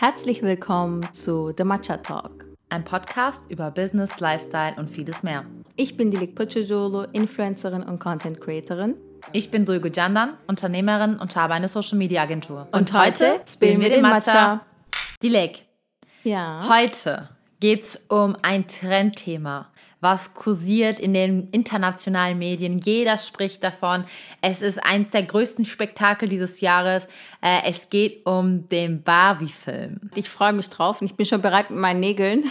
Herzlich willkommen zu The Matcha Talk. Ein Podcast über Business, Lifestyle und vieles mehr. Ich bin Dilik Pucciolo, Influencerin und Content Creatorin. Ich bin Dulgu Jandan, Unternehmerin und habe eine Social Media Agentur. Und, und heute spielen wir den Matcha. Dilek. Ja. Heute geht es um ein Trendthema was kursiert in den internationalen Medien. Jeder spricht davon. Es ist eins der größten Spektakel dieses Jahres. Äh, es geht um den Barbie-Film. Ich freue mich drauf und ich bin schon bereit mit meinen Nägeln.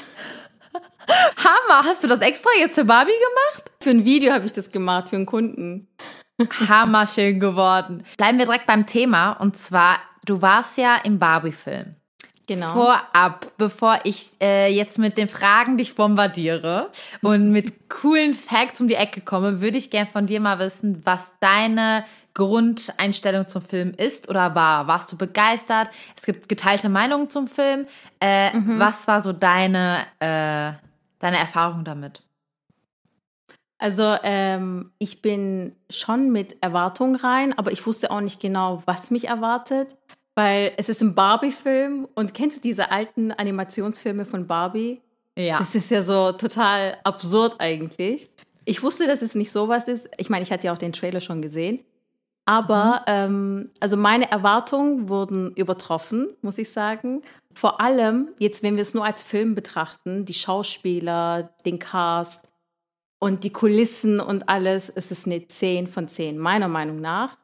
Hammer! Hast du das extra jetzt für Barbie gemacht? Für ein Video habe ich das gemacht, für einen Kunden. Hammer schön geworden. Bleiben wir direkt beim Thema und zwar, du warst ja im Barbie-Film. Genau. Vorab, bevor ich äh, jetzt mit den Fragen dich bombardiere und mit coolen Facts um die Ecke komme, würde ich gern von dir mal wissen, was deine Grundeinstellung zum Film ist oder war. Warst du begeistert? Es gibt geteilte Meinungen zum Film. Äh, mhm. Was war so deine, äh, deine Erfahrung damit? Also ähm, ich bin schon mit Erwartungen rein, aber ich wusste auch nicht genau, was mich erwartet weil es ist ein Barbie-Film und kennst du diese alten Animationsfilme von Barbie? Ja. Das ist ja so total absurd eigentlich. Ich wusste, dass es nicht sowas ist. Ich meine, ich hatte ja auch den Trailer schon gesehen. Aber mhm. ähm, also meine Erwartungen wurden übertroffen, muss ich sagen. Vor allem jetzt, wenn wir es nur als Film betrachten, die Schauspieler, den Cast und die Kulissen und alles, es ist eine 10 von 10, meiner Meinung nach.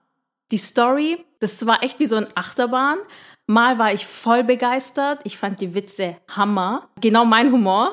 Die Story, das war echt wie so ein Achterbahn. Mal war ich voll begeistert. Ich fand die Witze Hammer. Genau mein Humor.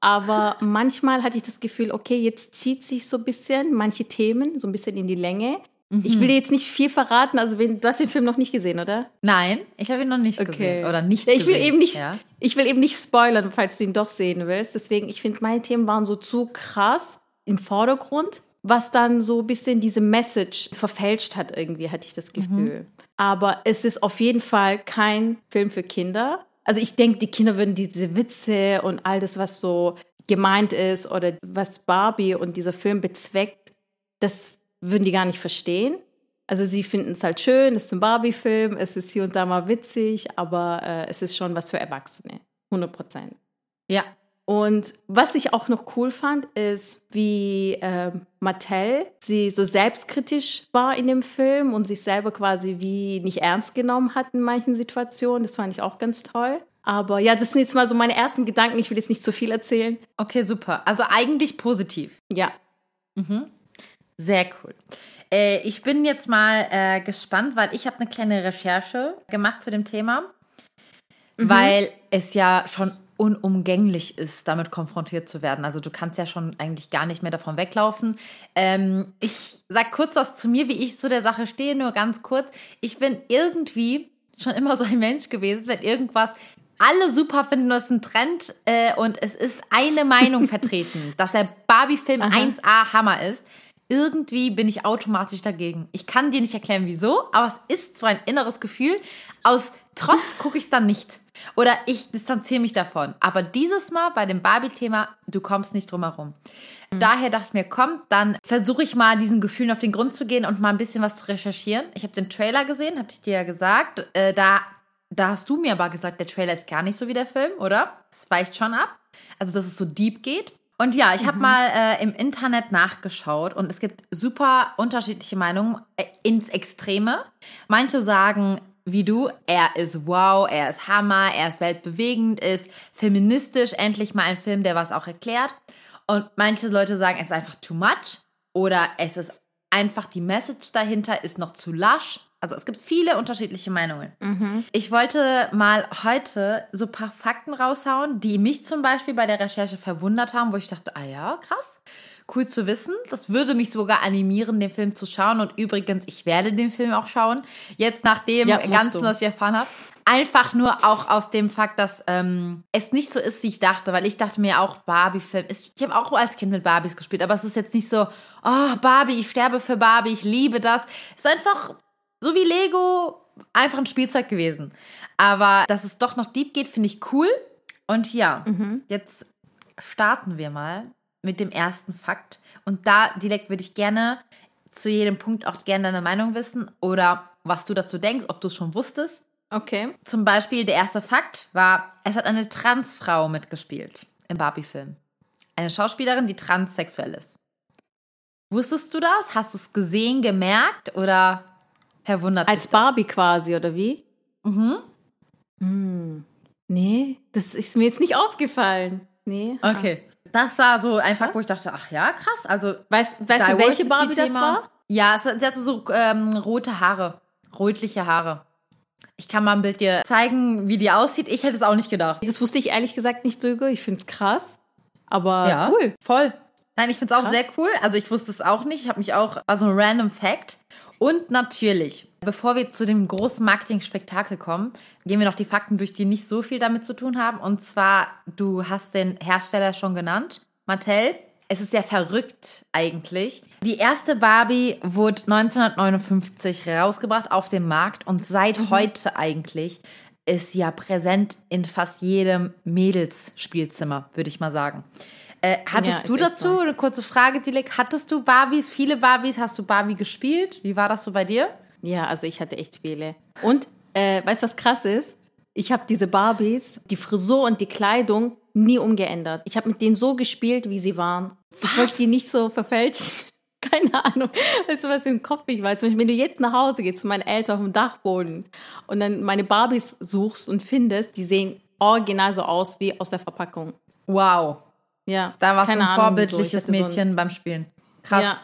Aber manchmal hatte ich das Gefühl, okay, jetzt zieht sich so ein bisschen manche Themen so ein bisschen in die Länge. Mhm. Ich will dir jetzt nicht viel verraten. Also, wenn, du hast den Film noch nicht gesehen, oder? Nein, ich habe ihn noch nicht okay. gesehen. Oder nicht ich will eben nicht, ja? Ich will eben nicht spoilern, falls du ihn doch sehen willst. Deswegen, ich finde, meine Themen waren so zu krass im Vordergrund was dann so ein bisschen diese Message verfälscht hat, irgendwie, hatte ich das mhm. Gefühl. Mhm. Aber es ist auf jeden Fall kein Film für Kinder. Also ich denke, die Kinder würden diese Witze und all das, was so gemeint ist oder was Barbie und dieser Film bezweckt, das würden die gar nicht verstehen. Also sie finden es halt schön, es ist ein Barbie-Film, es ist hier und da mal witzig, aber äh, es ist schon was für Erwachsene, 100 Prozent. Ja, und was ich auch noch cool fand, ist, wie äh, Mattel sie so selbstkritisch war in dem Film und sich selber quasi wie nicht ernst genommen hat in manchen Situationen. Das fand ich auch ganz toll. Aber ja, das sind jetzt mal so meine ersten Gedanken. Ich will jetzt nicht zu viel erzählen. Okay, super. Also eigentlich positiv. Ja. Mhm. Sehr cool. Äh, ich bin jetzt mal äh, gespannt, weil ich habe eine kleine Recherche gemacht zu dem Thema, mhm. weil es ja schon unumgänglich ist, damit konfrontiert zu werden. Also du kannst ja schon eigentlich gar nicht mehr davon weglaufen. Ähm, ich sag kurz was zu mir, wie ich zu der Sache stehe, nur ganz kurz. Ich bin irgendwie schon immer so ein Mensch gewesen, wenn irgendwas alle super finden, das ist ein Trend äh, und es ist eine Meinung vertreten, dass der Barbie-Film 1A Hammer ist. Irgendwie bin ich automatisch dagegen. Ich kann dir nicht erklären, wieso, aber es ist so ein inneres Gefühl. Aus Trotz gucke ich es dann nicht. Oder ich distanziere mich davon. Aber dieses Mal bei dem Barbie-Thema, du kommst nicht drum herum. Mhm. Daher dachte ich mir, komm, dann versuche ich mal diesen Gefühlen auf den Grund zu gehen und mal ein bisschen was zu recherchieren. Ich habe den Trailer gesehen, hatte ich dir ja gesagt. Äh, da, da hast du mir aber gesagt, der Trailer ist gar nicht so wie der Film, oder? Es weicht schon ab. Also, dass es so deep geht. Und ja, ich habe mhm. mal äh, im Internet nachgeschaut und es gibt super unterschiedliche Meinungen äh, ins Extreme. Manche sagen, wie du, er ist wow, er ist Hammer, er ist weltbewegend, ist feministisch, endlich mal ein Film, der was auch erklärt. Und manche Leute sagen, es ist einfach too much oder es ist einfach die Message dahinter ist noch zu lasch. Also es gibt viele unterschiedliche Meinungen. Mhm. Ich wollte mal heute so ein paar Fakten raushauen, die mich zum Beispiel bei der Recherche verwundert haben, wo ich dachte, ah ja, krass cool zu wissen. Das würde mich sogar animieren, den Film zu schauen. Und übrigens, ich werde den Film auch schauen. Jetzt nach dem ja, Ganzen, was ich erfahren habe. Einfach nur auch aus dem Fakt, dass ähm, es nicht so ist, wie ich dachte. Weil ich dachte mir auch, Barbie-Film ist. Ich habe auch als Kind mit Barbies gespielt, aber es ist jetzt nicht so, oh, Barbie, ich sterbe für Barbie, ich liebe das. Es ist einfach so wie Lego, einfach ein Spielzeug gewesen. Aber dass es doch noch deep geht, finde ich cool. Und ja, mhm. jetzt starten wir mal mit dem ersten Fakt. Und da direkt würde ich gerne zu jedem Punkt auch gerne deine Meinung wissen oder was du dazu denkst, ob du es schon wusstest. Okay. Zum Beispiel der erste Fakt war, es hat eine Transfrau mitgespielt im Barbie-Film. Eine Schauspielerin, die transsexuell ist. Wusstest du das? Hast du es gesehen, gemerkt oder verwundert Als? Barbie quasi, oder wie? Mhm. Hm. Nee, das ist mir jetzt nicht aufgefallen. Nee. Okay. Das war so ein Fakt, wo ich dachte, ach ja, krass. Also, Weißt, weißt du, welche Barbie das war? Ja, es, sie hatte so ähm, rote Haare, rötliche Haare. Ich kann mal ein Bild dir zeigen, wie die aussieht. Ich hätte es auch nicht gedacht. Das wusste ich ehrlich gesagt nicht, Döge. Ich finde es krass. Aber Ja, cool. Voll. Nein, ich finde es auch sehr cool. Also ich wusste es auch nicht. Ich habe mich auch, also ein random Fact. Und natürlich, bevor wir zu dem großen Marketing-Spektakel kommen, gehen wir noch die Fakten durch, die nicht so viel damit zu tun haben. Und zwar, du hast den Hersteller schon genannt, Mattel. Es ist ja verrückt eigentlich. Die erste Barbie wurde 1959 rausgebracht auf dem Markt und seit heute eigentlich ist sie ja präsent in fast jedem Mädelsspielzimmer, würde ich mal sagen. Äh, hattest Ja, du dazu eine kurze Frage, Dilek? Hattest du Barbies, viele Barbies? Hast du Barbie gespielt? Wie war das so bei dir? Ja, also ich hatte echt viele. Und äh, weißt du, was krass ist? Ich habe diese Barbies, die Frisur und die Kleidung nie umgeändert. Ich habe mit denen so gespielt, wie sie waren. Ich wollte die nicht so verfälschen. Keine Ahnung. Weißt du, was im Kopf ich weiß? Zum Beispiel, wenn du jetzt nach Hause gehst zu meinen Eltern auf dem Dachboden und dann meine Barbies suchst und findest, die sehen original so aus wie aus der Verpackung. Wow. Ja. Da warst du ein Ahnung, vorbildliches Ich hatte so ein- Mädchen beim Spielen. Krass. Ja.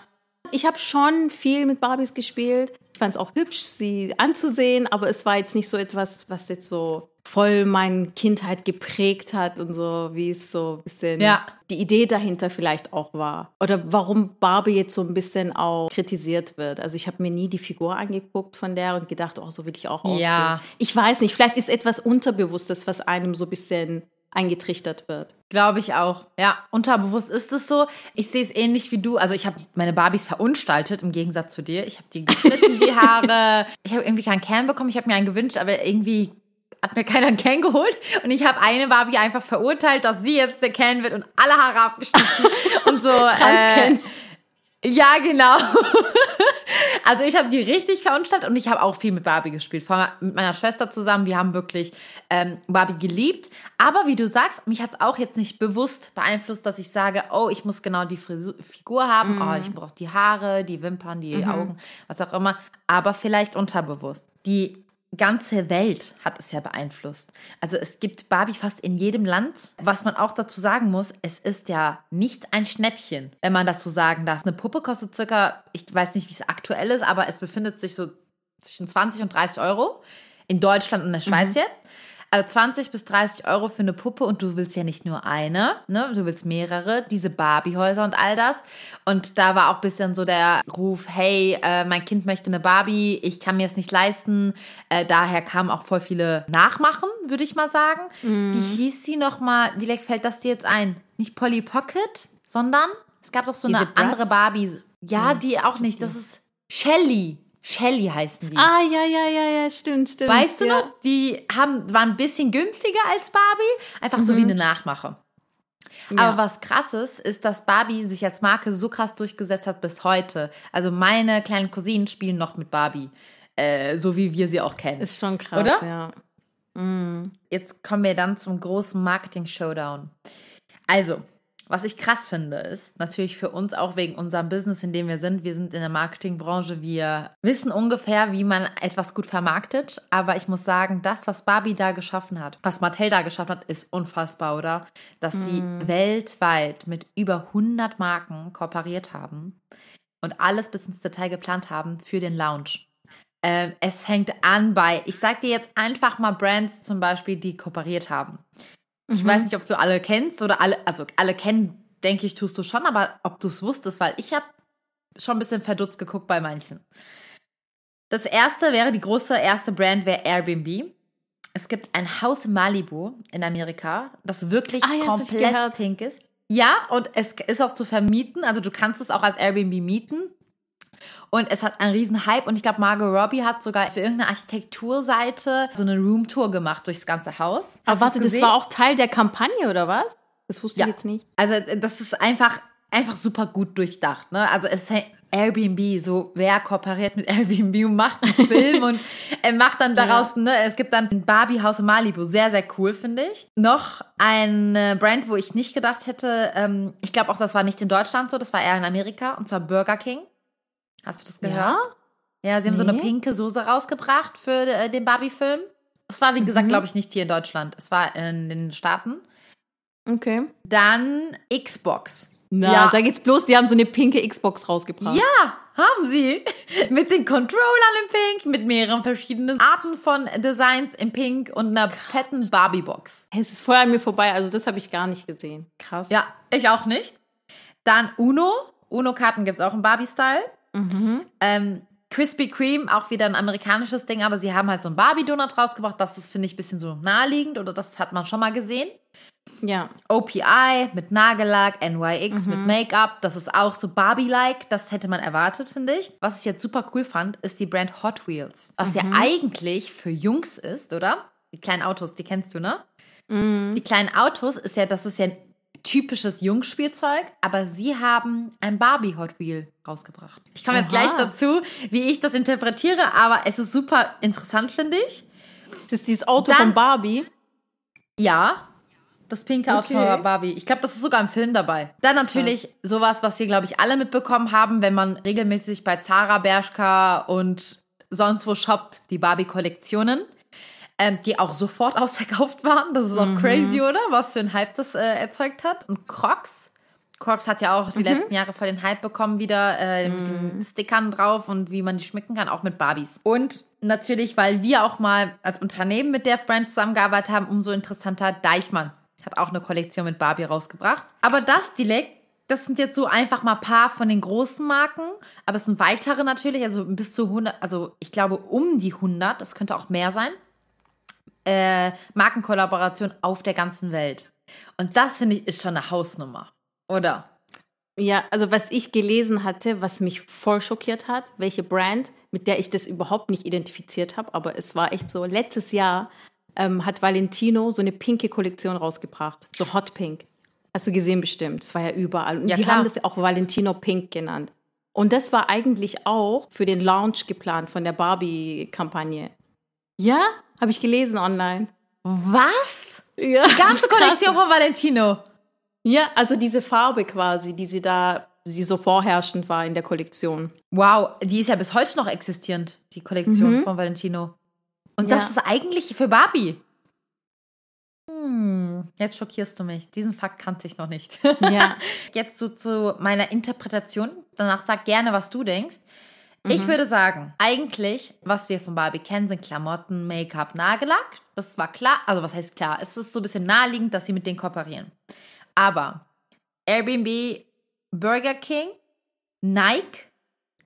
Ich habe schon viel mit Barbies gespielt. Ich fand es auch hübsch, sie anzusehen, aber es war jetzt nicht so etwas, was jetzt so voll meine Kindheit geprägt hat und so, wie es so ein bisschen Ja. die Idee dahinter vielleicht auch war. Oder warum Barbie jetzt so ein bisschen auch kritisiert wird. Also ich habe mir nie die Figur angeguckt von der und gedacht, oh, so will ich auch aussehen. Ja. Ich weiß nicht, vielleicht ist etwas Unterbewusstes, was einem so ein bisschen eingetrichtert wird. Glaube ich auch. Ja, unterbewusst ist es so. Ich sehe es ähnlich wie du. Also ich habe meine Barbies verunstaltet, im Gegensatz zu dir. Ich habe die geschnitten, die Haare. Ich habe irgendwie keinen Kern bekommen. Ich habe mir einen gewünscht, aber irgendwie hat mir keiner einen Kern geholt. Und ich habe eine Barbie einfach verurteilt, dass sie jetzt der Kern wird und alle Haare abgeschnitten. und so. Trans-Ken. Äh, ja, genau. Also ich habe die richtig verunstaltet und ich habe auch viel mit Barbie gespielt. Vor allem mit meiner Schwester zusammen. Wir haben wirklich ähm, Barbie geliebt. Aber wie du sagst, mich hat es auch jetzt nicht bewusst beeinflusst, dass ich sage, oh, ich muss genau die Frisur, Figur haben. Oh, ich brauche die Haare, die Wimpern, die Augen, was auch immer. Aber vielleicht unterbewusst. Die ganze Welt hat es ja beeinflusst. Also es gibt Barbie fast in jedem Land. Was man auch dazu sagen muss, es ist ja nicht ein Schnäppchen, wenn man das so sagen darf. Eine Puppe kostet circa, ich weiß nicht, wie es aktuell ist, aber es befindet sich so zwischen 20 und 30 Euro. In Deutschland und der Schweiz jetzt. Also 20 bis 30 Euro für eine Puppe und du willst ja nicht nur eine, ne? Du willst mehrere, diese Barbie-Häuser und all das. Und da war auch ein bisschen so der Ruf, hey, äh, mein Kind möchte eine Barbie, ich kann mir es nicht leisten. Äh, daher kamen auch voll viele Nachmachen, würde ich mal sagen. Wie hieß sie nochmal? Dilek, fällt das dir jetzt ein? Nicht Polly Pocket, sondern es gab doch so Diese eine andere Bratz? Barbie. Ja, die auch nicht. Das ist Shelly. Shelly heißen die. Ah, ja, ja, ja, ja, stimmt, stimmt. Weißt du ja. noch, die haben, waren ein bisschen günstiger als Barbie, einfach so wie eine Nachmache. Mhm. Ja. Aber was krasses ist, dass Barbie sich als Marke so krass durchgesetzt hat bis heute. Also meine kleinen Cousinen spielen noch mit Barbie, äh, so wie wir sie auch kennen. Ist schon krass, Oder? ja. Jetzt kommen wir dann zum großen Marketing-Showdown. Also, was ich krass finde, ist natürlich für uns auch wegen unserem Business, in dem wir sind. Wir sind in der Marketingbranche. Wir wissen ungefähr, wie man etwas gut vermarktet. Aber ich muss sagen, das, was Barbie da geschaffen hat, was Mattel da geschaffen hat, ist unfassbar, oder? Dass sie weltweit mit über 100 Marken kooperiert haben und alles bis ins Detail geplant haben für den Lounge. Ähm, es fängt an bei, ich sag dir jetzt einfach mal Brands zum Beispiel, die kooperiert haben. Ich weiß nicht, ob du alle kennst oder alle, also alle kennen, denke ich, tust du schon, aber ob du es wusstest, weil ich habe schon ein bisschen verdutzt geguckt bei manchen. Das erste wäre, die große erste Brand wäre Airbnb. Es gibt ein Haus in Malibu in Amerika, das wirklich Ah ja, komplett pink ist. Ja, und es ist auch zu vermieten, also du kannst es auch als Airbnb mieten. Und es hat einen riesen Hype und ich glaube, Margot Robbie hat sogar für irgendeine Architekturseite so eine Roomtour gemacht durchs ganze Haus. Aber Hast warte, du's das war auch Teil der Kampagne, oder was? Das wusste Ja. ich jetzt nicht. Also äh, das ist einfach einfach super gut durchdacht. Ne? Also es ist Airbnb, so wer kooperiert mit Airbnb und macht einen Film und er macht dann daraus, ja. ne, es gibt dann ein Barbie-Haus in Malibu, sehr, sehr cool, finde ich. Noch eine Brand, wo ich nicht gedacht hätte, ähm, ich glaube auch, das war nicht in Deutschland so, das war eher in Amerika, und zwar Burger King. Hast du das gehört? Ja, ja sie haben nee. so eine pinke Soße rausgebracht für äh, den Barbie-Film. Es war, wie gesagt, mhm. glaube ich, nicht hier in Deutschland. Es war in den Staaten. Okay. Dann Xbox. Na, ja. sag jetzt bloß, die haben so eine pinke Xbox rausgebracht. Ja, haben sie. mit den Controllern in Pink, mit mehreren verschiedenen Arten von Designs in Pink und einer fetten Barbie-Box. Es ist voll an mir vorbei, also das habe ich gar nicht gesehen. Krass. Ja, ich auch nicht. Dann Uno. Uno-Karten gibt es auch im Barbie-Style. Mhm. Ähm, Krispy Kreme, auch wieder ein amerikanisches Ding, aber sie haben halt so einen Barbie-Donut rausgebracht. Das ist, finde ich, ein bisschen so naheliegend oder das hat man schon mal gesehen. Ja. OPI mit Nagellack, NYX mhm. mit Make-up, das ist auch so Barbie-like, das hätte man erwartet, finde ich. Was ich jetzt super cool fand, ist die Brand Hot Wheels, was mhm. ja eigentlich für Jungs ist, oder? Die kleinen Autos, die kennst du, ne? Mhm. Die kleinen Autos ist ja, das ist ja ein typisches Jungspielzeug, aber sie haben ein Barbie Hot Wheel rausgebracht. Ich komme jetzt gleich dazu, wie ich das interpretiere, aber es ist super interessant, finde ich. Das ist dieses Auto Dann, von Barbie. Ja, das pinke okay. Auto von Barbie. Ich glaube, das ist sogar im Film dabei. Dann natürlich ja. sowas, was wir, glaube ich, alle mitbekommen haben, wenn man regelmäßig bei Zara, Bershka und sonst wo shoppt, die Barbie-Kollektionen, ähm, die auch sofort ausverkauft waren. Das ist auch mhm. crazy, oder? Was für ein Hype das äh, erzeugt hat. Und Crocs. Crocs hat ja auch die mhm. letzten Jahre voll den Hype bekommen wieder äh, mhm. mit den Stickern drauf und wie man die schmücken kann, auch mit Barbies. Und natürlich, weil wir auch mal als Unternehmen mit der Brand zusammengearbeitet haben, umso interessanter Deichmann hat auch eine Kollektion mit Barbie rausgebracht. Aber das Dilek, das sind jetzt so einfach mal ein paar von den großen Marken, aber es sind weitere natürlich, also bis zu 100, also ich glaube um die 100, das könnte auch mehr sein, äh, Markenkollaboration auf der ganzen Welt. Und das finde ich ist schon eine Hausnummer, oder? Ja, also was ich gelesen hatte, was mich voll schockiert hat, welche Brand, mit der ich das überhaupt nicht identifiziert habe, aber es war echt so, letztes Jahr ähm, hat Valentino so eine pinke Kollektion rausgebracht. So Hot Pink. Hast du gesehen bestimmt. Das war ja überall. Und ja, die klar. haben das ja auch Valentino Pink genannt. Und das war eigentlich auch für den Launch geplant von der Barbie-Kampagne. Ja, habe ich gelesen online. Was? Ja. Die ganze Kollektion von Valentino. Ja, also diese Farbe quasi, die sie da, sie so vorherrschend war in der Kollektion. Wow, die ist ja bis heute noch existierend, die Kollektion mhm. von Valentino. Und ja. das ist eigentlich für Barbie. Hm, jetzt schockierst du mich. Diesen Fakt kannte ich noch nicht. Ja. Jetzt so zu meiner Interpretation. Danach sag gerne, was du denkst. Mhm. Ich würde sagen, eigentlich, was wir von Barbie kennen, sind Klamotten, Make-up, Nagellack. Das war klar. Also, was heißt klar? Es ist so ein bisschen naheliegend, dass sie mit denen kooperieren. Aber Airbnb, Burger King, Nike,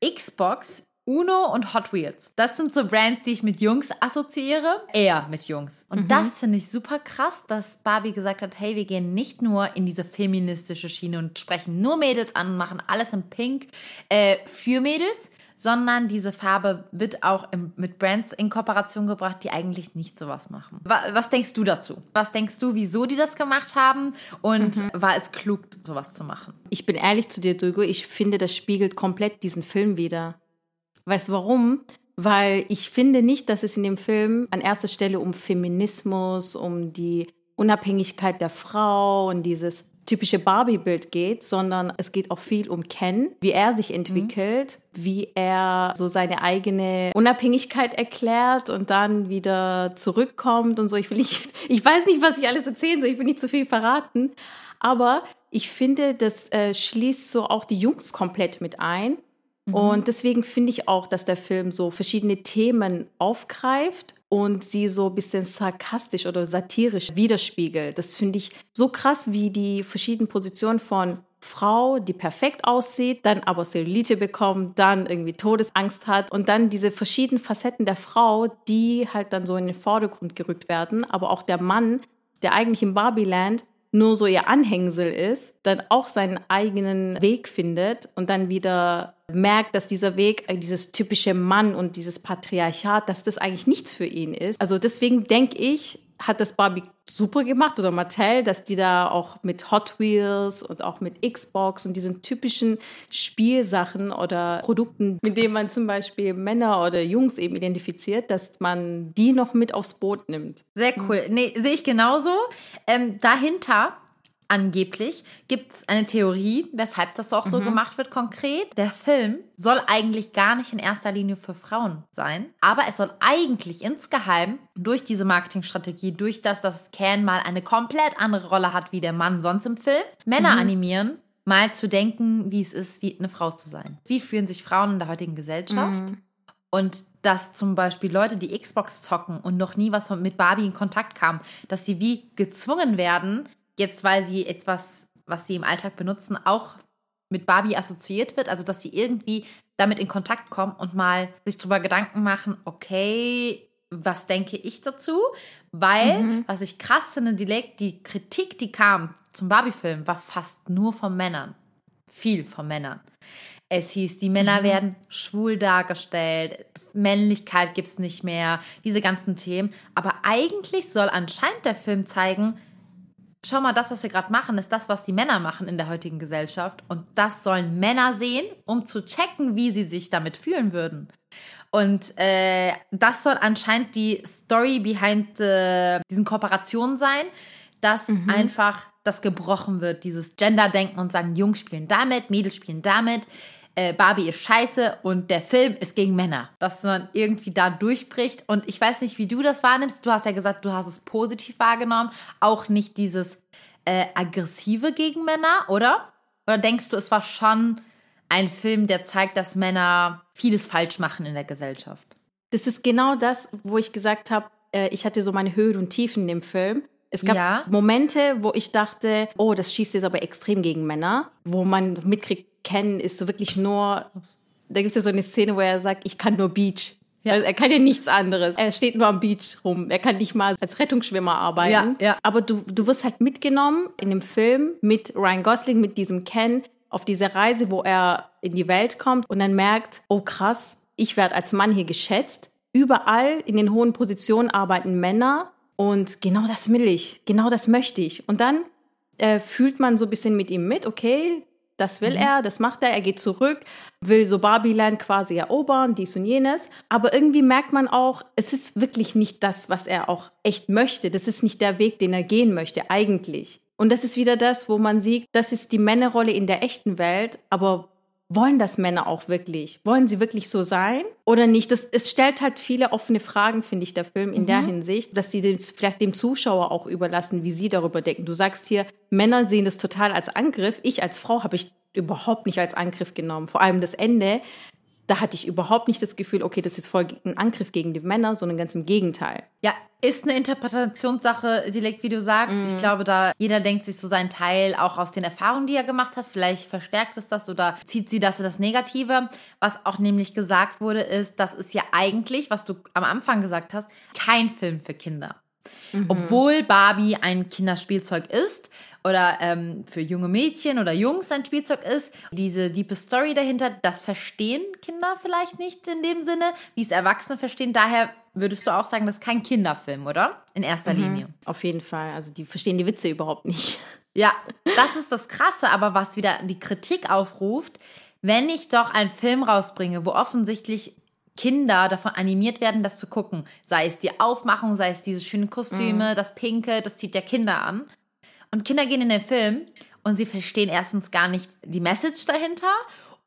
Xbox Uno und Hot Wheels. Das sind so Brands, die ich mit Jungs assoziiere. Eher mit Jungs. Und mhm. das finde ich super krass, dass Barbie gesagt hat, hey, wir gehen nicht nur in diese feministische Schiene und sprechen nur Mädels an und machen alles in Pink äh, für Mädels, sondern diese Farbe wird auch im, mit Brands in Kooperation gebracht, die eigentlich nicht sowas machen. Was, was, denkst du dazu? Was denkst du, wieso die das gemacht haben? Und mhm. war es klug, sowas zu machen? Ich bin ehrlich zu dir, Dugo, ich finde, das spiegelt komplett diesen Film wieder. Weißt du warum? Weil ich finde nicht, dass es in dem Film an erster Stelle um Feminismus, um die Unabhängigkeit der Frau und dieses typische Barbie-Bild geht, sondern es geht auch viel um Ken, wie er sich entwickelt, mhm. wie er so seine eigene Unabhängigkeit erklärt und dann wieder zurückkommt und so. Ich will nicht, ich weiß nicht, was ich alles erzählen soll, ich will nicht zu viel verraten, aber ich finde, das äh, schließt so auch die Jungs komplett mit ein. Mhm. Und deswegen finde ich auch, dass der Film so verschiedene Themen aufgreift und sie so ein bisschen sarkastisch oder satirisch widerspiegelt. Das finde ich so krass, wie die verschiedenen Positionen von Frau, die perfekt aussieht, dann aber Cellulite bekommt, dann irgendwie Todesangst hat und dann diese verschiedenen Facetten der Frau, die halt dann so in den Vordergrund gerückt werden, aber auch der Mann, der eigentlich im Barbieland nur so ihr Anhängsel ist, dann auch seinen eigenen Weg findet und dann wieder merkt, dass dieser Weg, äh, dieses typische Mann und dieses Patriarchat, dass das eigentlich nichts für ihn ist. Also deswegen denke ich, hat das Barbie super gemacht oder Mattel, dass die da auch mit Hot Wheels und auch mit Xbox und diesen typischen Spielsachen oder Produkten, mit denen man zum Beispiel Männer oder Jungs eben identifiziert, dass man die noch mit aufs Boot nimmt. Sehr cool. Nee, sehe ich genauso. Ähm, dahinter angeblich gibt es eine Theorie, weshalb das auch so mhm. gemacht wird konkret. Der Film soll eigentlich gar nicht in erster Linie für Frauen sein, aber es soll eigentlich insgeheim durch diese Marketingstrategie, durch das, dass Ken mal eine komplett andere Rolle hat wie der Mann sonst im Film, Männer mhm. animieren, mal zu denken, wie es ist, wie eine Frau zu sein. Wie fühlen sich Frauen in der heutigen Gesellschaft? Mhm. Und dass zum Beispiel Leute, die Xbox zocken und noch nie was mit Barbie in Kontakt kamen, dass sie wie gezwungen werden, jetzt weil sie etwas, was sie im Alltag benutzen, auch mit Barbie assoziiert wird, also dass sie irgendwie damit in Kontakt kommen und mal sich darüber Gedanken machen, okay, was denke ich dazu? Weil, mhm. was ich krass finde, die, die Kritik, die kam zum Barbie-Film, war fast nur von Männern. Viel von Männern. Es hieß, die Männer mhm. werden schwul dargestellt, Männlichkeit gibt es nicht mehr, diese ganzen Themen. Aber eigentlich soll anscheinend der Film zeigen, schau mal, das, was wir gerade machen, ist das, was die Männer machen in der heutigen Gesellschaft. Und das sollen Männer sehen, um zu checken, wie sie sich damit fühlen würden. Und äh, das soll anscheinend die Story behind the, diesen Kooperationen sein, dass mhm. einfach das gebrochen wird, dieses Gender-Denken und sagen, Jungs spielen damit, Mädels spielen damit äh, Barbie ist scheiße und der Film ist gegen Männer. Dass man irgendwie da durchbricht. Und ich weiß nicht, wie du das wahrnimmst. Du hast ja gesagt, du hast es positiv wahrgenommen. Auch nicht dieses äh, aggressive gegen Männer, oder? Oder denkst du, es war schon ein Film, der zeigt, dass Männer vieles falsch machen in der Gesellschaft? Das ist genau das, wo ich gesagt habe, äh, ich hatte so meine Höhen und Tiefen in dem Film. Es gab ja. Momente, wo ich dachte, oh, das schießt jetzt aber extrem gegen Männer, wo man mitkriegt, kennen, ist so wirklich nur, da gibt es ja so eine Szene, wo er sagt, ich kann nur Beach. Ja. Also er kann ja nichts anderes. Er steht nur am Beach rum. Er kann nicht mal als Rettungsschwimmer arbeiten. Ja, ja. Aber du, du wirst halt mitgenommen in dem Film mit Ryan Gosling, mit diesem Ken, auf diese Reise, wo er in die Welt kommt und dann merkt, oh krass, ich werde als Mann hier geschätzt. Überall in den hohen Positionen arbeiten Männer und genau das will ich, genau das möchte ich. Und dann äh, fühlt man so ein bisschen mit ihm mit, okay, das will mhm. er, das macht er, er geht zurück, will so Barbieland quasi erobern, dies und jenes. Aber irgendwie merkt man auch, es ist wirklich nicht das, was er auch echt möchte. Das ist nicht der Weg, den er gehen möchte, eigentlich. Und das ist wieder das, wo man sieht, das ist die Männerrolle in der echten Welt, aber wollen das Männer auch wirklich? Wollen sie wirklich so sein oder nicht? Das, es stellt halt viele offene Fragen, finde ich, der Film in mhm. der Hinsicht, dass sie dem, vielleicht dem Zuschauer auch überlassen, wie sie darüber denken. Du sagst hier, Männer sehen das total als Angriff. Ich als Frau habe ich überhaupt nicht als Angriff genommen. Vor allem das Ende, da hatte ich überhaupt nicht das Gefühl, okay, das ist voll ein Angriff gegen die Männer, sondern ganz im Gegenteil. Ja, ist eine Interpretationssache, Dilek, wie du sagst. Mhm. Ich glaube, da jeder denkt sich so seinen Teil auch aus den Erfahrungen, die er gemacht hat. Vielleicht verstärkt es das oder zieht sie das in das Negative. Was auch nämlich gesagt wurde, ist, das ist ja eigentlich, was du am Anfang gesagt hast, kein Film für Kinder. Mhm. Obwohl Barbie ein Kinderspielzeug ist oder ähm, für junge Mädchen oder Jungs ein Spielzeug ist, diese diepe Story dahinter, das verstehen Kinder vielleicht nicht in dem Sinne, wie es Erwachsene verstehen. Daher würdest du auch sagen, das ist kein Kinderfilm, oder? In erster mhm. Linie. Auf jeden Fall. Also die verstehen die Witze überhaupt nicht. Ja, das ist das Krasse, aber was wieder die Kritik aufruft, wenn ich doch einen Film rausbringe, wo offensichtlich Kinder davon animiert werden, das zu gucken. Sei es die Aufmachung, sei es diese schönen Kostüme, mm. das Pinke, das zieht ja Kinder an. Und Kinder gehen in den Film und sie verstehen erstens gar nicht die Message dahinter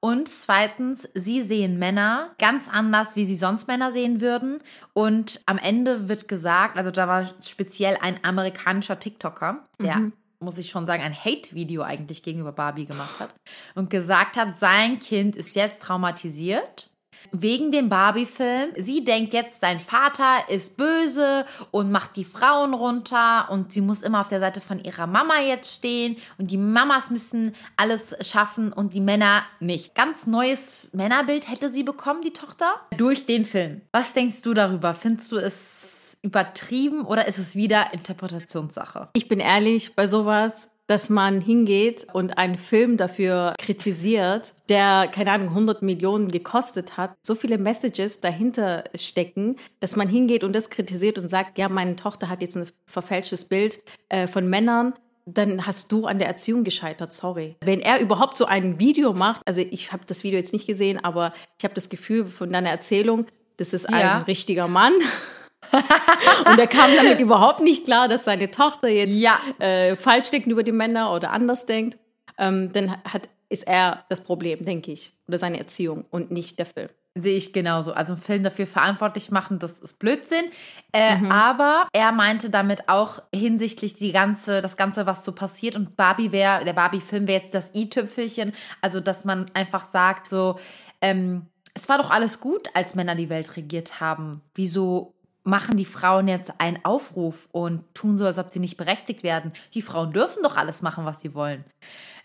und zweitens, sie sehen Männer ganz anders, wie sie sonst Männer sehen würden. Und am Ende wird gesagt, also da war speziell ein amerikanischer TikToker, der, mhm. muss ich schon sagen, ein Hate-Video eigentlich gegenüber Barbie gemacht hat und gesagt hat, sein Kind ist jetzt traumatisiert wegen dem Barbie-Film. Sie denkt jetzt, sein Vater ist böse und macht die Frauen runter und sie muss immer auf der Seite von ihrer Mama jetzt stehen und die Mamas müssen alles schaffen und die Männer nicht. Ganz neues Männerbild hätte sie bekommen, die Tochter, durch den Film. Was denkst du darüber? Findest du es übertrieben oder ist es wieder Interpretationssache? Ich bin ehrlich, bei sowas dass man hingeht und einen Film dafür kritisiert, der, keine Ahnung, 100 Millionen gekostet hat, so viele Messages dahinter stecken, dass man hingeht und das kritisiert und sagt, ja, meine Tochter hat jetzt ein verfälschtes Bild äh, von Männern, dann hast du an der Erziehung gescheitert, sorry. Wenn er überhaupt so ein Video macht, also ich habe das Video jetzt nicht gesehen, aber ich habe das Gefühl von deiner Erzählung, das ist ein ja. richtiger Mann. und er kam damit überhaupt nicht klar, dass seine Tochter jetzt ja. äh, falsch denkt über die Männer oder anders denkt. Ähm, dann hat, ist er das Problem, denke ich. Oder seine Erziehung und nicht der Film. Sehe ich genauso. Also einen Film dafür verantwortlich machen, das ist Blödsinn. Äh, mhm. Aber er meinte damit auch hinsichtlich die ganze, das Ganze, was so passiert. Und Barbie wäre, der Barbie-Film wäre jetzt das i-Tüpfelchen. Also, dass man einfach sagt, so, ähm, es war doch alles gut, als Männer die Welt regiert haben. Wieso machen die Frauen jetzt einen Aufruf und tun so, als ob sie nicht berechtigt werden? Die Frauen dürfen doch alles machen, was sie wollen.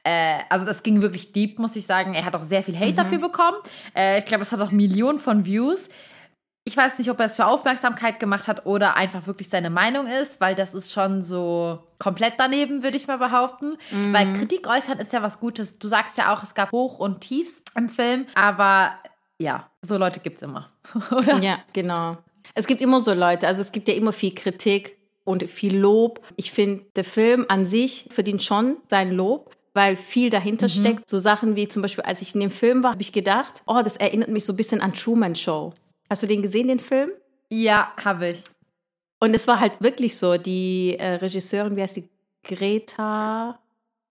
Äh, also das ging wirklich deep, muss ich sagen. Er hat auch sehr viel Hate mhm. dafür bekommen. Äh, ich glaube, es hat auch Millionen von Views. Ich weiß nicht, ob er es für Aufmerksamkeit gemacht hat oder einfach wirklich seine Meinung ist, weil das ist schon so komplett daneben, würde ich mal behaupten. Mhm. Weil Kritik äußern ist ja was Gutes. Du sagst ja auch, es gab Hoch und Tiefs im Film, aber ja, so Leute gibt es immer, oder? Ja, genau. Es gibt immer so Leute, also es gibt ja immer viel Kritik und viel Lob. Ich finde, der Film an sich verdient schon sein Lob, weil viel dahinter mhm. steckt. So Sachen wie zum Beispiel, als ich in dem Film war, habe ich gedacht, oh, das erinnert mich so ein bisschen an Truman Show. Hast du den gesehen, den Film? Ja, habe ich. Und es war halt wirklich so, die äh, Regisseurin, wie heißt die? Greta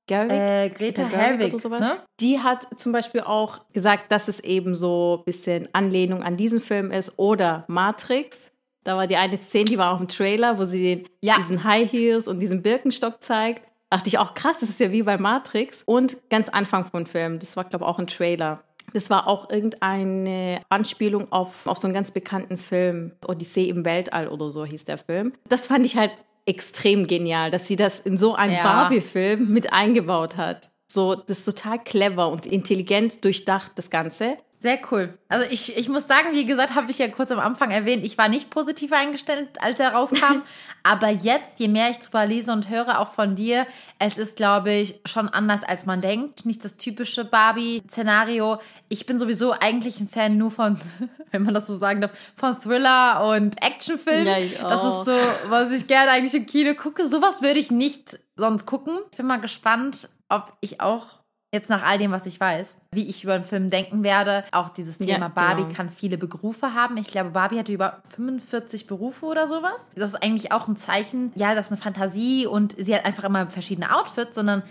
Gerwig? Äh, Greta Gerwig oder sowas. Ne? Die hat zum Beispiel auch gesagt, dass es eben so ein bisschen Anlehnung an diesen Film ist oder Matrix. Da war die eine Szene, die war auch im Trailer, wo sie ja. diesen High Heels und diesen Birkenstock zeigt. Dachte ich auch, krass, das ist ja wie bei Matrix. Und ganz Anfang vom Film, das war, glaube ich, auch ein Trailer. Das war auch irgendeine Anspielung auf, auf so einen ganz bekannten Film. Odyssee im Weltall oder so hieß der Film. Das fand ich halt extrem genial, dass sie das in so einen ja. Barbie-Film mit eingebaut hat. So, das ist total clever und intelligent durchdacht, das Ganze. Sehr cool. Also ich, ich muss sagen, wie gesagt, habe ich ja kurz am Anfang erwähnt, ich war nicht positiv eingestellt, als er rauskam. aber jetzt, je mehr ich drüber lese und höre, auch von dir, es ist, glaube ich, schon anders, als man denkt. Nicht das typische Barbie-Szenario. Ich bin sowieso eigentlich ein Fan nur von, wenn man das so sagen darf, von Thriller und Actionfilmen. Ja, ich auch. Das ist so, was ich gerne eigentlich im Kino gucke. Sowas würde ich nicht sonst gucken. Ich bin mal gespannt, ob ich auch Jetzt nach all dem, was ich weiß, wie ich über den Film denken werde. Auch dieses Thema ja, Barbie genau. kann viele Berufe haben. Ich glaube, Barbie hatte über 45 Berufe oder sowas. Das ist eigentlich auch ein Zeichen, ja, das ist eine Fantasie und sie hat einfach immer verschiedene Outfits, sondern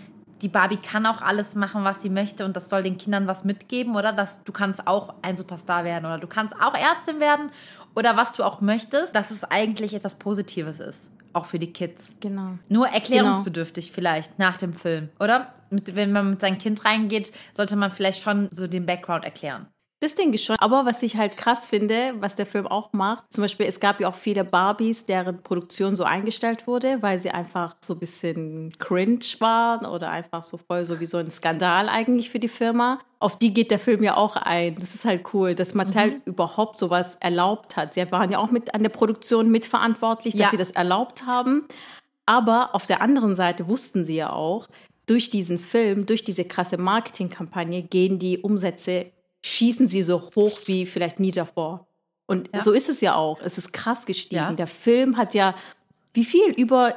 die Barbie kann auch alles machen, was sie möchte und das soll den Kindern was mitgeben, oder? Dass du kannst auch ein Superstar werden oder du kannst auch Ärztin werden oder was du auch möchtest, dass es eigentlich etwas Positives ist auch für die Kids. Genau. Nur erklärungsbedürftig genau. vielleicht nach dem Film, oder? Mit, wenn man mit seinem Kind reingeht, sollte man vielleicht schon so den Background erklären. Das denke ich schon. Aber was ich halt krass finde, was der Film auch macht, zum Beispiel, es gab ja auch viele Barbies, deren Produktion so eingestellt wurde, weil sie einfach so ein bisschen cringe waren oder einfach so voll so wie so ein Skandal eigentlich für die Firma. Auf die geht der Film ja auch ein. Das ist halt cool, dass Mattel mhm. überhaupt sowas erlaubt hat. Sie waren ja auch mit an der Produktion mitverantwortlich, dass ja. sie das erlaubt haben. Aber auf der anderen Seite wussten sie ja auch, durch diesen Film, durch diese krasse Marketingkampagne gehen die Umsätze schießen sie so hoch wie vielleicht nie davor. Und ja. so ist es ja auch. Es ist krass gestiegen. Ja. Der Film hat ja wie viel? Über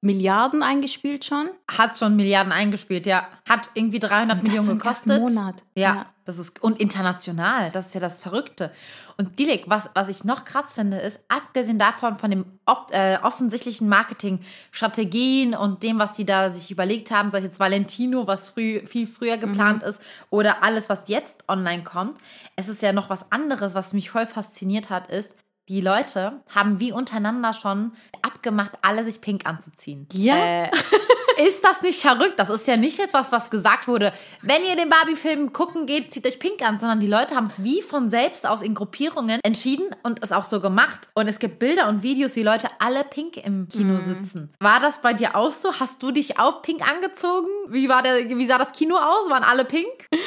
Milliarden eingespielt schon? Hat schon Milliarden eingespielt, ja. Hat irgendwie 300 Millionen gekostet. Monat. Ja, ja, das ist und international, das ist ja das Verrückte. Und Dilek, was, was ich noch krass finde, ist, abgesehen davon von den äh, offensichtlichen Marketingstrategien und dem, was sie da sich überlegt haben, sei es jetzt Valentino, was früh, viel früher geplant mhm. ist, oder alles, was jetzt online kommt, es ist ja noch was anderes, was mich voll fasziniert hat, ist, die Leute haben wie untereinander schon abgemacht, alle sich pink anzuziehen. Ja. Äh, ist das nicht verrückt? Das ist ja nicht etwas, was gesagt wurde, wenn ihr den Barbie-Film gucken geht, zieht euch pink an, sondern die Leute haben es wie von selbst aus in Gruppierungen entschieden und es auch so gemacht. Und es gibt Bilder und Videos, wie Leute alle pink im Kino mhm. sitzen. War das bei dir auch so? Hast du dich auch pink angezogen? Wie, war der, wie sah das Kino aus? Waren alle pink?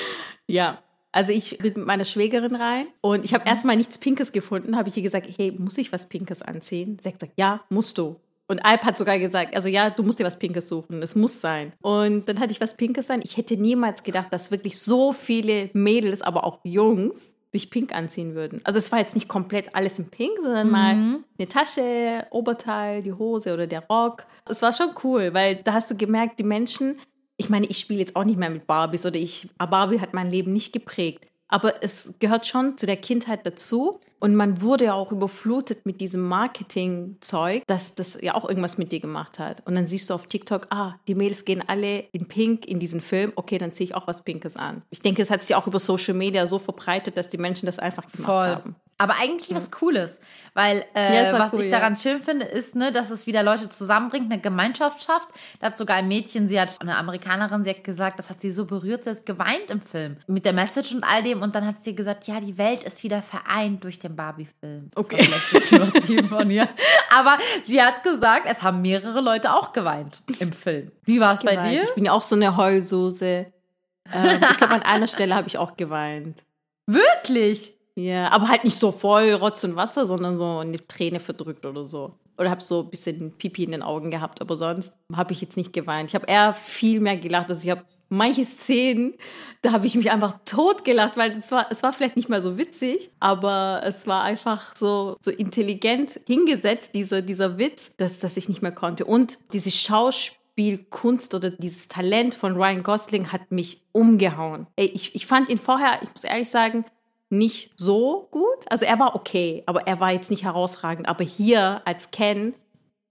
Ja, also ich bin mit meiner Schwägerin rein und ich habe mhm. erstmal nichts Pinkes gefunden. Habe ich ihr gesagt, hey, muss ich was Pinkes anziehen? Sie hat gesagt, ja, musst du. Und Alp hat sogar gesagt, also ja, du musst dir was Pinkes suchen, es muss sein. Und dann hatte ich was Pinkes sein. Ich hätte niemals gedacht, dass wirklich so viele Mädels, aber auch Jungs, sich pink anziehen würden. Also es war jetzt nicht komplett alles in pink, sondern mhm. mal eine Tasche, Oberteil, die Hose oder der Rock. Es war schon cool, weil da hast du gemerkt, die Menschen, ich meine, ich spiele jetzt auch nicht mehr mit Barbies oder ich, Barbie hat mein Leben nicht geprägt. Aber es gehört schon zu der Kindheit dazu. Und man wurde ja auch überflutet mit diesem Marketing-Zeug, dass das ja auch irgendwas mit dir gemacht hat. Und dann siehst du auf TikTok, ah, die Mädels gehen alle in Pink in diesen Film. Okay, dann ziehe ich auch was Pinkes an. Ich denke, es hat sich auch über Social Media so verbreitet, dass die Menschen das einfach gemacht Voll. haben. Aber eigentlich ja. was Cooles, weil äh, ja, was cool, ich daran ja. schön finde, ist, ne, dass es wieder Leute zusammenbringt, eine Gemeinschaft schafft. Da hat sogar ein Mädchen, sie hat eine Amerikanerin, sie hat gesagt, das hat sie so berührt, sie hat geweint im Film mit der Message und all dem. Und dann hat sie gesagt, ja, die Welt ist wieder vereint durch den Barbie-Film. Okay. von ihr. Aber sie hat gesagt, es haben mehrere Leute auch geweint im Film. Wie war es bei dir? Ich bin ja auch so eine Heulsoße. Ähm, ich glaube, an einer Stelle habe ich auch geweint. Wirklich? Ja, aber halt nicht so voll Rotz und Wasser, sondern so eine Träne verdrückt oder so. Oder habe so ein bisschen Pipi in den Augen gehabt, aber sonst habe ich jetzt nicht geweint. Ich habe eher viel mehr gelacht. Also ich habe manche Szenen, da habe ich mich einfach tot gelacht, weil es war, es war vielleicht nicht mal so witzig, aber es war einfach so, so intelligent hingesetzt, dieser, dieser Witz, dass, dass ich nicht mehr konnte. Und diese Schauspielkunst oder dieses Talent von Ryan Gosling hat mich umgehauen. Ey, ich, ich fand ihn vorher, ich muss ehrlich sagen, nicht so gut. Also er war okay, aber er war jetzt nicht herausragend. Aber hier als Ken,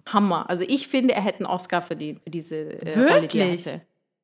Hammer. Also ich finde, er hätte einen Oscar verdient für diese äh, Rolle, die.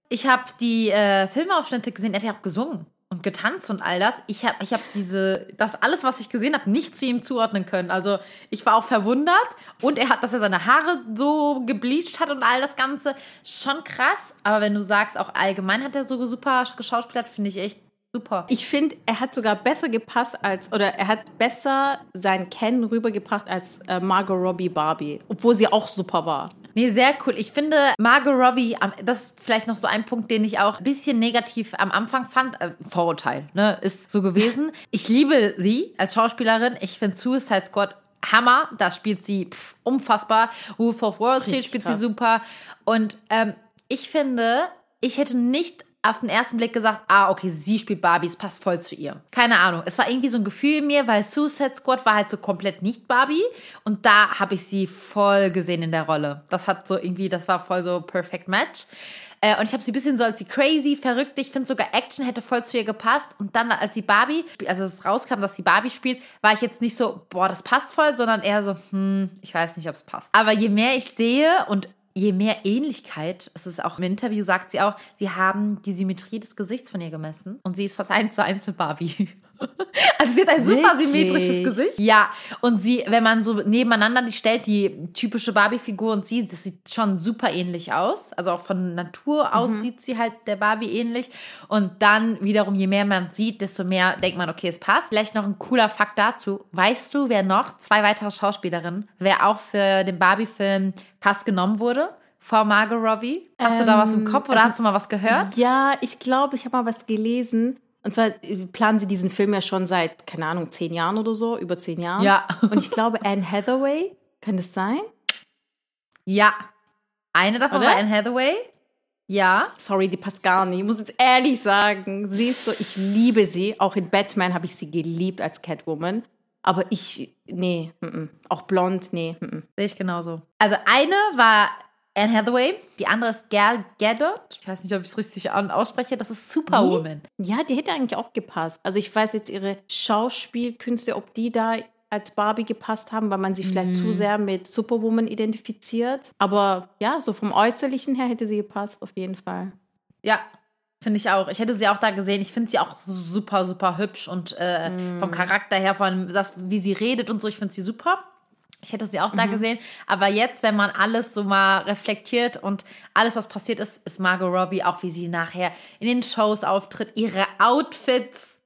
Ich habe die äh, Filmausschnitte gesehen, er hat ja auch gesungen und getanzt und all das. Ich habe ich hab diese, das alles, was ich gesehen habe, nicht zu ihm zuordnen können. Also ich war auch verwundert und er hat, dass er seine Haare so gebleicht hat und all das Ganze. Schon krass. Aber wenn du sagst, auch allgemein hat er so super geschauspielert, finde ich echt Super. Ich finde, er hat sogar besser gepasst als, oder er hat besser sein Ken rübergebracht als äh, Margot Robbie Barbie, obwohl sie auch super war. Nee, sehr cool. Ich finde Margot Robbie, das ist vielleicht noch so ein Punkt, den ich auch ein bisschen negativ am Anfang fand. Äh, Vorurteil, ne, ist so gewesen. Ich liebe sie als Schauspielerin. Ich finde Suicide Squad Hammer. Da spielt sie pff, unfassbar. Wolf of Wall Street spielt krass. sie super. Und ähm, ich finde, ich hätte nicht auf den ersten Blick gesagt, ah, okay, sie spielt Barbie, es passt voll zu ihr. Keine Ahnung. Es war irgendwie so ein Gefühl in mir, weil Suicide Squad war halt so komplett nicht Barbie und da habe ich sie voll gesehen in der Rolle. Das hat so irgendwie, das war voll so Perfect Match. Äh, und ich habe sie ein bisschen so als sie crazy, verrückt. Ich finde sogar Action hätte voll zu ihr gepasst. Und dann, als sie Barbie, also es rauskam, dass sie Barbie spielt, war ich jetzt nicht so, boah, das passt voll, sondern eher so, hm, ich weiß nicht, ob es passt. Aber je mehr ich sehe und je mehr Ähnlichkeit, es ist auch im Interview, sagt sie auch, sie haben die Symmetrie des Gesichts von ihr gemessen und sie ist fast eins zu eins mit Barbie. Also sie hat ein Wirklich? super symmetrisches Gesicht. Ja, und sie, wenn man so nebeneinander die stellt, die typische Barbie-Figur und sie, das sieht schon super ähnlich aus. Also auch von Natur aus mhm. sieht sie halt der Barbie ähnlich. Und dann wiederum, je mehr man sieht, desto mehr denkt man, okay, es passt. Vielleicht noch ein cooler Fakt dazu. Weißt du, wer noch, zwei weitere Schauspielerinnen, wer auch für den Barbie-Film Pass genommen wurde? vor Margot Robbie? Hast ähm, du da was im Kopf oder also, hast du mal was gehört? Ja, ich glaube, ich habe mal was gelesen. Und zwar planen sie diesen Film ja schon seit, keine Ahnung, zehn Jahren oder so, über zehn Jahren. Ja. Und ich glaube, Anne Hathaway, kann das sein? Ja. Eine davon oder? war Anne Hathaway. Ja. Sorry, die passt gar nicht. Ich muss jetzt ehrlich sagen, sie ist so, ich liebe sie. Auch in Batman habe ich sie geliebt als Catwoman. Aber ich, nee, m -m. auch blond, nee. Sehe ich genauso. Also eine war Anne Hathaway, die andere ist Gal Gadot. Ich weiß nicht, ob ich es richtig ausspreche. Das ist Superwoman. Nee. Ja, die hätte eigentlich auch gepasst. Also ich weiß jetzt ihre Schauspielkünste, ob die da als Barbie gepasst haben, weil man sie vielleicht mhm. zu sehr mit Superwoman identifiziert. Aber ja, so vom Äußerlichen her hätte sie gepasst, auf jeden Fall. Ja, Finde ich auch. Ich hätte sie auch da gesehen. Ich finde sie auch super, super hübsch und äh, mm. vom Charakter her, von das, wie sie redet und so, ich finde sie super. Ich hätte sie auch mhm. da gesehen. Aber jetzt, wenn man alles so mal reflektiert und alles, was passiert ist, ist Margot Robbie, auch wie sie nachher in den Shows auftritt, ihre Outfits.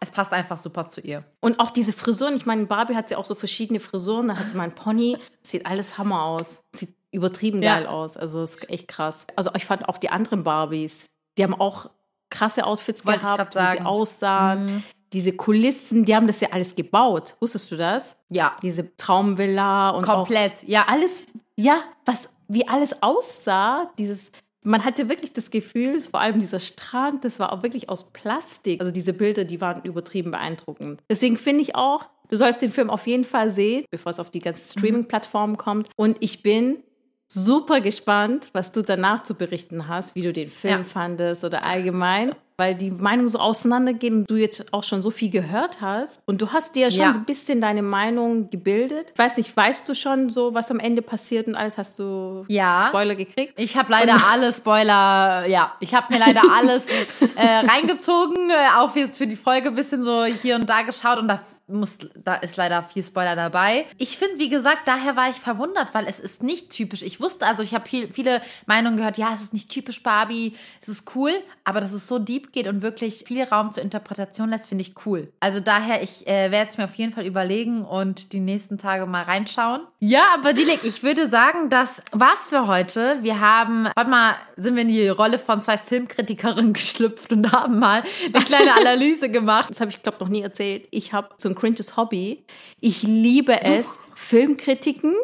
Es passt einfach super zu ihr. Und auch diese Frisuren. Ich meine, Barbie hat sie auch so verschiedene Frisuren. Da hat sie mal einen Pony. Sieht alles Hammer aus. Sieht übertrieben ja. geil aus. Also ist echt krass. Also ich fand auch die anderen Barbies. Die haben auch krasse Outfits Wollte gehabt, wie sie aussahen. Mhm diese Kulissen, die haben das ja alles gebaut. Wusstest du das? Ja. Diese Traumvilla und komplett. Auch, ja, alles Ja, was, wie alles aussah, dieses, man hatte wirklich das Gefühl, vor allem dieser Strand, das war auch wirklich aus Plastik. Also diese Bilder, die waren übertrieben beeindruckend. Deswegen finde ich auch, du sollst den Film auf jeden Fall sehen, bevor es auf die ganzen Streaming-Plattformen kommt. Und ich bin super gespannt, was du danach zu berichten hast, wie du den Film ja. fandest oder allgemein, weil die Meinungen so auseinandergehen und du jetzt auch schon so viel gehört hast und du hast dir ja schon ja. ein bisschen deine Meinung gebildet. Ich weiß nicht, weißt du schon so, was am Ende passiert und alles? Hast du ja. Spoiler gekriegt? Ich habe leider und alle Spoiler, ja, ich habe mir leider alles äh, reingezogen, äh, auch jetzt für die Folge ein bisschen so hier und da geschaut und da muss, da ist leider viel Spoiler dabei. Ich finde, wie gesagt, daher war ich verwundert, weil es ist nicht typisch. Ich wusste, also ich habe viel, viele Meinungen gehört, ja, es ist nicht typisch Barbie, es ist cool, aber dass es so deep geht und wirklich viel Raum zur Interpretation lässt, finde ich cool. Also daher, ich äh, werde es mir auf jeden Fall überlegen und die nächsten Tage mal reinschauen. Ja, aber Dilek, ich würde sagen, das war's für heute. Wir haben, warte mal, sind wir in die Rolle von zwei Filmkritikerinnen geschlüpft und haben mal eine kleine Analyse gemacht. Das habe ich, glaube noch nie erzählt. Ich habe zum cringes Hobby. Ich liebe es, Filmkritiken,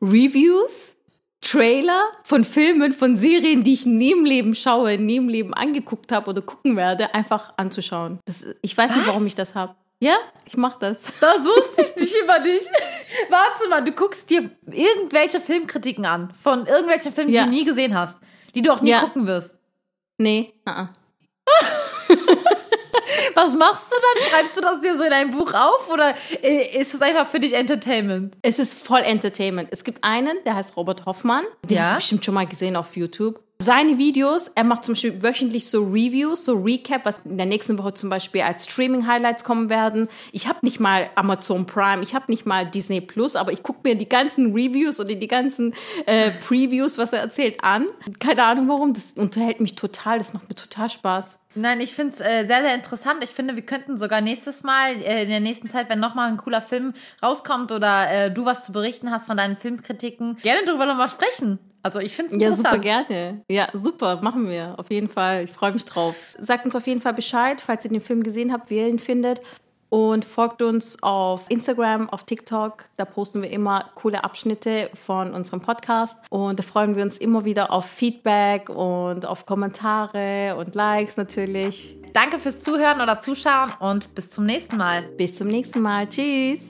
Reviews, Trailer von Filmen, von Serien, die ich nie im Leben schaue, nie im Leben angeguckt habe oder gucken werde, einfach anzuschauen. Das, ich weiß Was? nicht, warum ich das habe. Ja, ich mach das. Das wusste ich nicht über dich. Warte mal, du guckst dir irgendwelche Filmkritiken an von irgendwelchen Filmen, ja. die du nie gesehen hast, die du auch nie ja. gucken wirst. Nee, uh -uh. Was machst du dann? Schreibst du das dir so in ein Buch auf oder äh, ist es einfach für dich Entertainment? Es ist voll Entertainment. Es gibt einen, der heißt Robert Hoffmann. Den ja? hast du bestimmt schon mal gesehen auf YouTube. Seine Videos, er macht zum Beispiel wöchentlich so Reviews, so Recap, was in der nächsten Woche zum Beispiel als Streaming-Highlights kommen werden. Ich habe nicht mal Amazon Prime, ich habe nicht mal Disney Plus, aber ich gucke mir die ganzen Reviews oder die ganzen äh, Previews, was er erzählt, an. Keine Ahnung warum, das unterhält mich total, das macht mir total Spaß. Nein, ich finde es äh, sehr, sehr interessant. Ich finde, wir könnten sogar nächstes Mal, äh, in der nächsten Zeit, wenn nochmal ein cooler Film rauskommt oder äh, du was zu berichten hast von deinen Filmkritiken, gerne darüber nochmal sprechen. Also ich finde es Ja, super gerne. Ja, super, machen wir. Auf jeden Fall. Ich freue mich drauf. Sagt uns auf jeden Fall Bescheid, falls ihr den Film gesehen habt, wie ihr ihn findet und folgt uns auf Instagram, auf TikTok. Da posten wir immer coole Abschnitte von unserem Podcast und da freuen wir uns immer wieder auf Feedback und auf Kommentare und Likes natürlich. Danke fürs Zuhören oder Zuschauen und bis zum nächsten Mal. Bis zum nächsten Mal. Tschüss.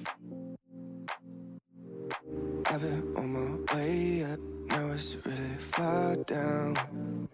I've been on my way up, now it's really far down.